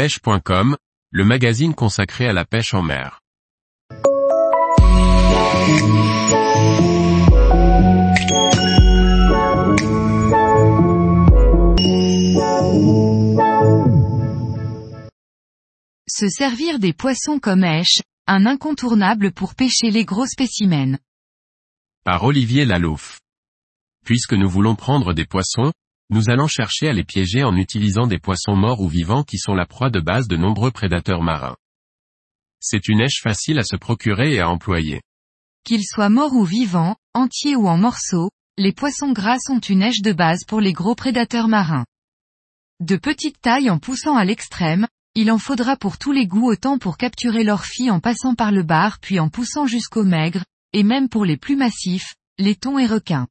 pêche.com, le magazine consacré à la pêche en mer. Se servir des poissons comme èche, un incontournable pour pêcher les gros spécimens. Par Olivier Lalouf. Puisque nous voulons prendre des poissons, nous allons chercher à les piéger en utilisant des poissons morts ou vivants qui sont la proie de base de nombreux prédateurs marins. C'est une èche facile à se procurer et à employer. Qu'ils soient morts ou vivants, entiers ou en morceaux, les poissons gras sont une èche de base pour les gros prédateurs marins. De petite taille en poussant à l'extrême, il en faudra pour tous les goûts autant pour capturer l'orphie en passant par le bar puis en poussant jusqu'au maigre, et même pour les plus massifs, les thons et requins.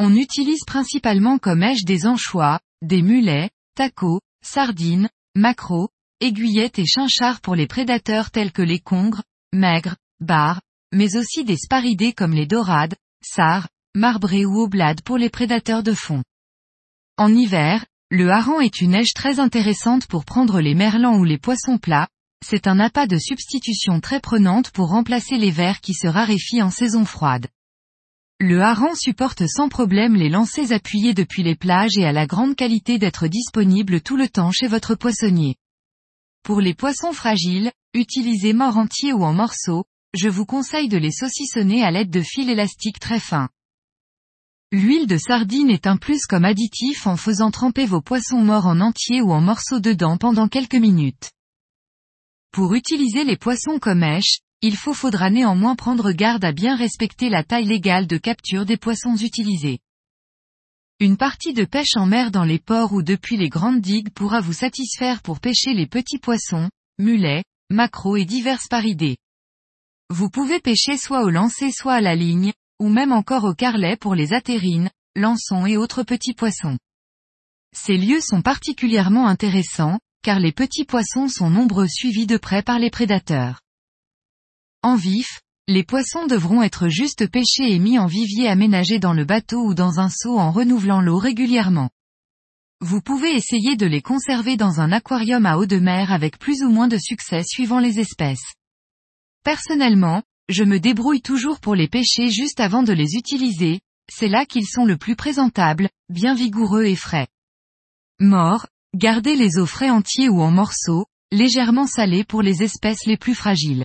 On utilise principalement comme èche des anchois, des mulets, tacos, sardines, maquereaux, aiguillettes et chinchards pour les prédateurs tels que les congres, maigres, bars, mais aussi des sparidés comme les dorades, sarres, marbrés ou oblades pour les prédateurs de fond. En hiver, le hareng est une èche très intéressante pour prendre les merlans ou les poissons plats, c'est un appât de substitution très prenante pour remplacer les vers qui se raréfient en saison froide. Le hareng supporte sans problème les lancers appuyés depuis les plages et a la grande qualité d'être disponible tout le temps chez votre poissonnier. Pour les poissons fragiles, utilisés morts entiers ou en morceaux, je vous conseille de les saucissonner à l'aide de fils élastiques très fins. L'huile de sardine est un plus comme additif en faisant tremper vos poissons morts en entier ou en morceaux dedans pendant quelques minutes. Pour utiliser les poissons comme èche, il faut faudra néanmoins prendre garde à bien respecter la taille légale de capture des poissons utilisés. Une partie de pêche en mer dans les ports ou depuis les grandes digues pourra vous satisfaire pour pêcher les petits poissons, mulets, maquereaux et divers paridés. Vous pouvez pêcher soit au lancer soit à la ligne, ou même encore au carlet pour les atérines, lançons et autres petits poissons. Ces lieux sont particulièrement intéressants, car les petits poissons sont nombreux suivis de près par les prédateurs. En vif, les poissons devront être juste pêchés et mis en vivier aménagé dans le bateau ou dans un seau en renouvelant l'eau régulièrement. Vous pouvez essayer de les conserver dans un aquarium à eau de mer avec plus ou moins de succès suivant les espèces. Personnellement, je me débrouille toujours pour les pêcher juste avant de les utiliser, c'est là qu'ils sont le plus présentables, bien vigoureux et frais. Mort, gardez les os frais entiers ou en morceaux, légèrement salés pour les espèces les plus fragiles.